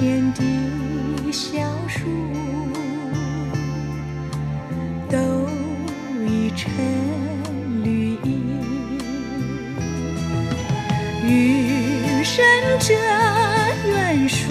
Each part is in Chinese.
前的小树都已成绿荫。云深这远树，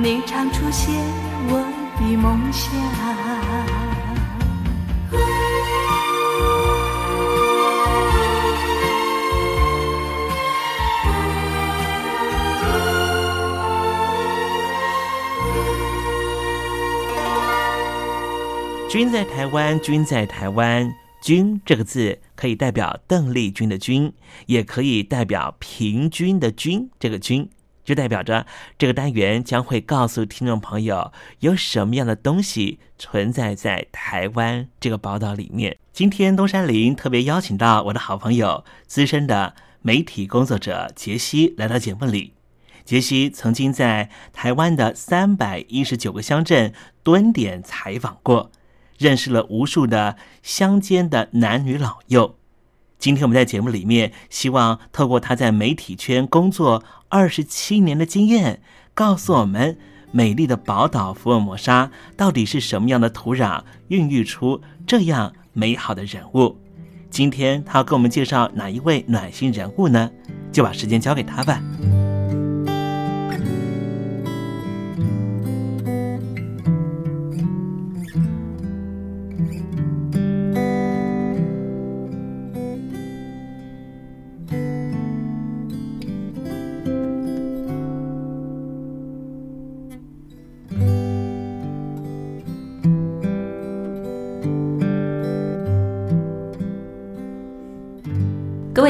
你常出现我的梦乡。君在台湾，君在台湾。君这个字可以代表邓丽君的君，也可以代表平均的均。这个均就代表着这个单元将会告诉听众朋友有什么样的东西存在在台湾这个宝岛里面。今天东山林特别邀请到我的好朋友、资深的媒体工作者杰西来到节目里。杰西曾经在台湾的三百一十九个乡镇蹲点采访过。认识了无数的乡间的男女老幼。今天我们在节目里面，希望透过他在媒体圈工作二十七年的经验，告诉我们美丽的宝岛福尔摩沙到底是什么样的土壤孕育出这样美好的人物。今天他要给我们介绍哪一位暖心人物呢？就把时间交给他吧。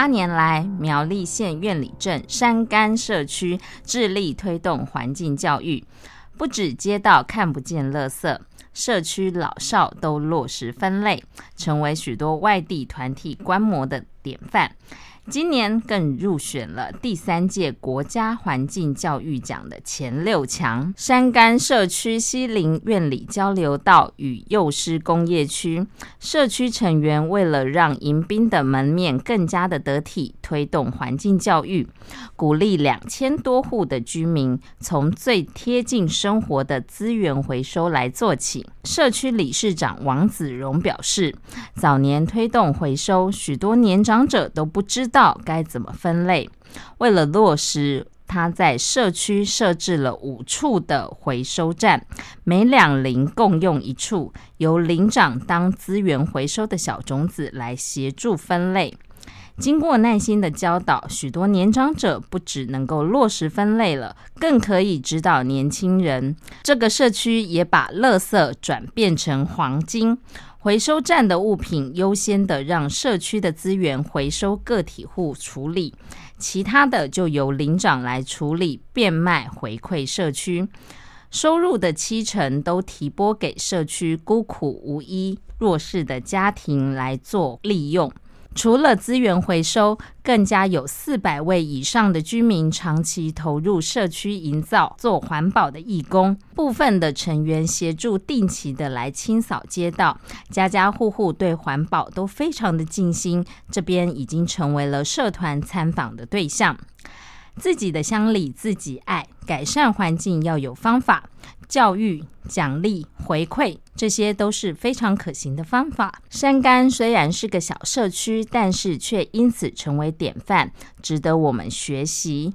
八年来，苗栗县苑里镇山干社区致力推动环境教育，不止街道看不见垃圾，社区老少都落实分类，成为许多外地团体观摩的典范。今年更入选了第三届国家环境教育奖的前六强。山干社区西林院里交流道与幼师工业区社区成员为了让迎宾的门面更加的得体，推动环境教育，鼓励两千多户的居民从最贴近生活的资源回收来做起。社区理事长王子荣表示，早年推动回收，许多年长者都不知道。该怎么分类？为了落实，他在社区设置了五处的回收站，每两邻共用一处，由邻长当资源回收的小种子来协助分类。经过耐心的教导，许多年长者不只能够落实分类了，更可以指导年轻人。这个社区也把垃圾转变成黄金。回收站的物品优先的让社区的资源回收个体户处理，其他的就由领长来处理变卖回馈社区，收入的七成都提拨给社区孤苦无依弱势的家庭来做利用。除了资源回收，更加有四百位以上的居民长期投入社区营造、做环保的义工。部分的成员协助定期的来清扫街道，家家户户对环保都非常的尽心。这边已经成为了社团参访的对象。自己的乡里自己爱，改善环境要有方法，教育、奖励、回馈，这些都是非常可行的方法。山干虽然是个小社区，但是却因此成为典范，值得我们学习。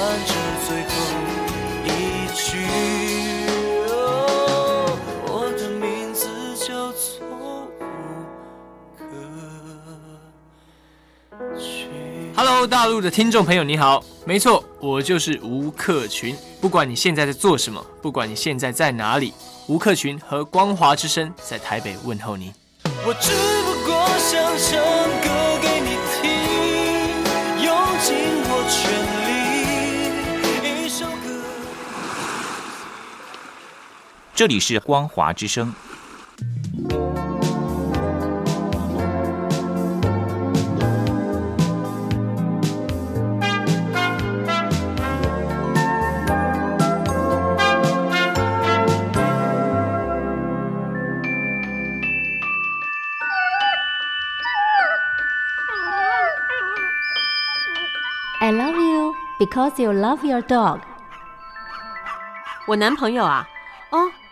唱完这最后一句。Hello，大陆的听众朋友，你好，没错，我就是吴克群。不管你现在在做什么，不管你现在在哪里，吴克群和光华之声在台北问候你。我只不过想这里是光华之声。 I love you because you love your dog。我男朋友啊，哦，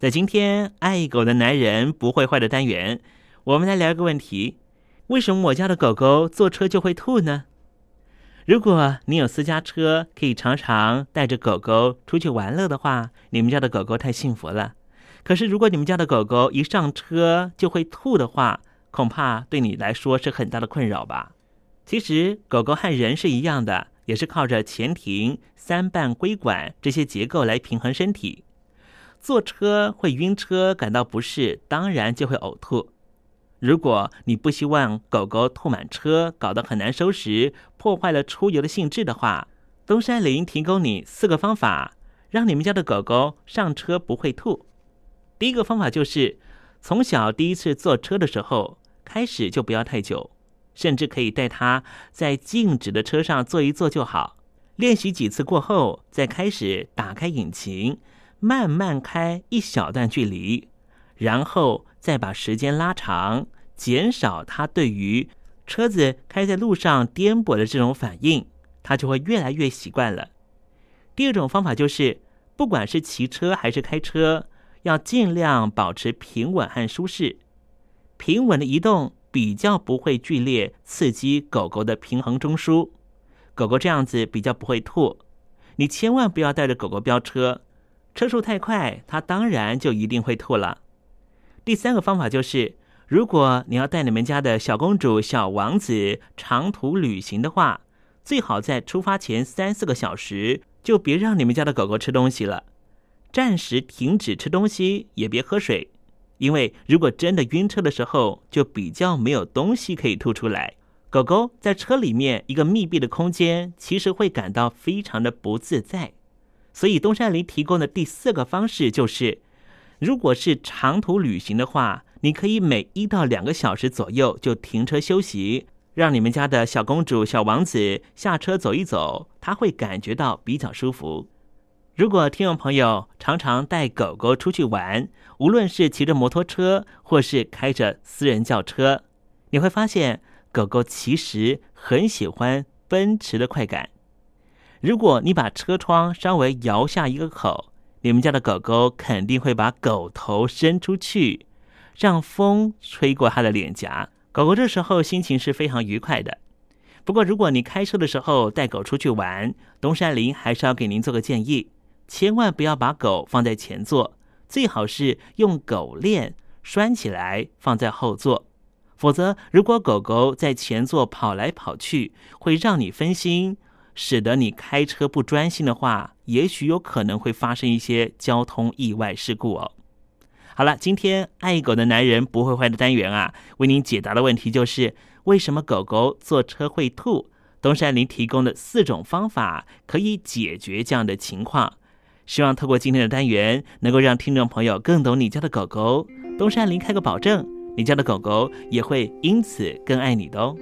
在今天爱狗的男人不会坏的单元，我们来聊一个问题：为什么我家的狗狗坐车就会吐呢？如果你有私家车，可以常常带着狗狗出去玩乐的话，你们家的狗狗太幸福了。可是，如果你们家的狗狗一上车就会吐的话，恐怕对你来说是很大的困扰吧。其实，狗狗和人是一样的，也是靠着前庭、三半规管这些结构来平衡身体。坐车会晕车，感到不适，当然就会呕吐。如果你不希望狗狗吐满车，搞得很难收拾，破坏了出游的兴致的话，东山林提供你四个方法，让你们家的狗狗上车不会吐。第一个方法就是，从小第一次坐车的时候开始就不要太久，甚至可以带它在静止的车上坐一坐就好。练习几次过后，再开始打开引擎，慢慢开一小段距离，然后再把时间拉长，减少它对于车子开在路上颠簸的这种反应，它就会越来越习惯了。第二种方法就是，不管是骑车还是开车。要尽量保持平稳和舒适，平稳的移动比较不会剧烈刺激狗狗的平衡中枢，狗狗这样子比较不会吐。你千万不要带着狗狗飙车，车速太快，它当然就一定会吐了。第三个方法就是，如果你要带你们家的小公主、小王子长途旅行的话，最好在出发前三四个小时就别让你们家的狗狗吃东西了。暂时停止吃东西，也别喝水，因为如果真的晕车的时候，就比较没有东西可以吐出来。狗狗在车里面一个密闭的空间，其实会感到非常的不自在。所以东山林提供的第四个方式就是，如果是长途旅行的话，你可以每一到两个小时左右就停车休息，让你们家的小公主、小王子下车走一走，他会感觉到比较舒服。如果听众朋友常常带狗狗出去玩，无论是骑着摩托车或是开着私人轿车，你会发现狗狗其实很喜欢奔驰的快感。如果你把车窗稍微摇下一个口，你们家的狗狗肯定会把狗头伸出去，让风吹过它的脸颊。狗狗这时候心情是非常愉快的。不过，如果你开车的时候带狗出去玩，东山林还是要给您做个建议：千万不要把狗放在前座，最好是用狗链拴起来放在后座。否则，如果狗狗在前座跑来跑去，会让你分心。使得你开车不专心的话，也许有可能会发生一些交通意外事故哦。好了，今天爱狗的男人不会坏的单元啊，为您解答的问题就是为什么狗狗坐车会吐？东山林提供的四种方法可以解决这样的情况。希望透过今天的单元，能够让听众朋友更懂你家的狗狗。东山林开个保证，你家的狗狗也会因此更爱你的哦。